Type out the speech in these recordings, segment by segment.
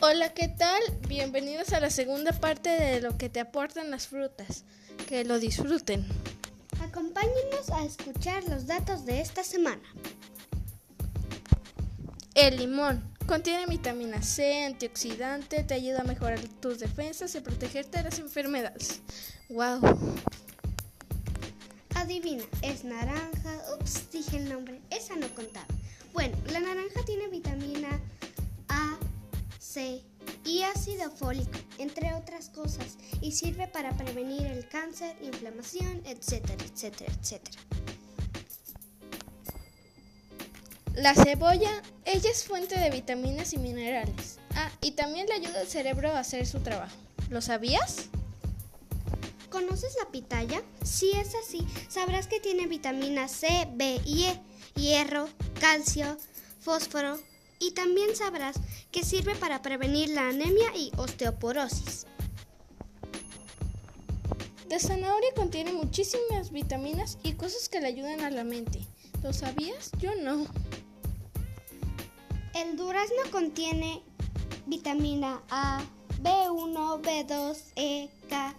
Hola, ¿qué tal? Bienvenidos a la segunda parte de lo que te aportan las frutas. Que lo disfruten. Acompáñenos a escuchar los datos de esta semana. El limón contiene vitamina C, antioxidante, te ayuda a mejorar tus defensas y protegerte de las enfermedades. ¡Wow! Adivina, es naranja. Ups, dije el nombre. C y ácido fólico, entre otras cosas, y sirve para prevenir el cáncer, inflamación, etcétera, etcétera, etcétera. La cebolla, ella es fuente de vitaminas y minerales. Ah, y también le ayuda al cerebro a hacer su trabajo. ¿Lo sabías? ¿Conoces la pitaya? Si es así, sabrás que tiene vitamina C, B y E, hierro, calcio, fósforo y también sabrás que sirve para prevenir la anemia y osteoporosis. La zanahoria contiene muchísimas vitaminas y cosas que le ayudan a la mente. ¿Lo sabías? Yo no. El durazno contiene vitamina A, B1, B2, E, K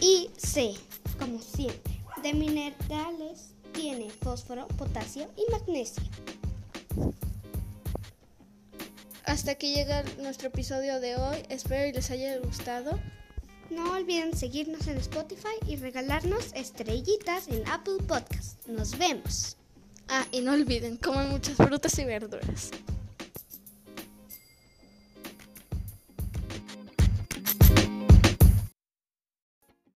y C, como siempre. De minerales tiene fósforo, potasio y magnesio. Hasta aquí llega nuestro episodio de hoy. Espero y les haya gustado. No olviden seguirnos en Spotify y regalarnos estrellitas en Apple Podcast. Nos vemos. Ah, y no olviden, coman muchas frutas y verduras.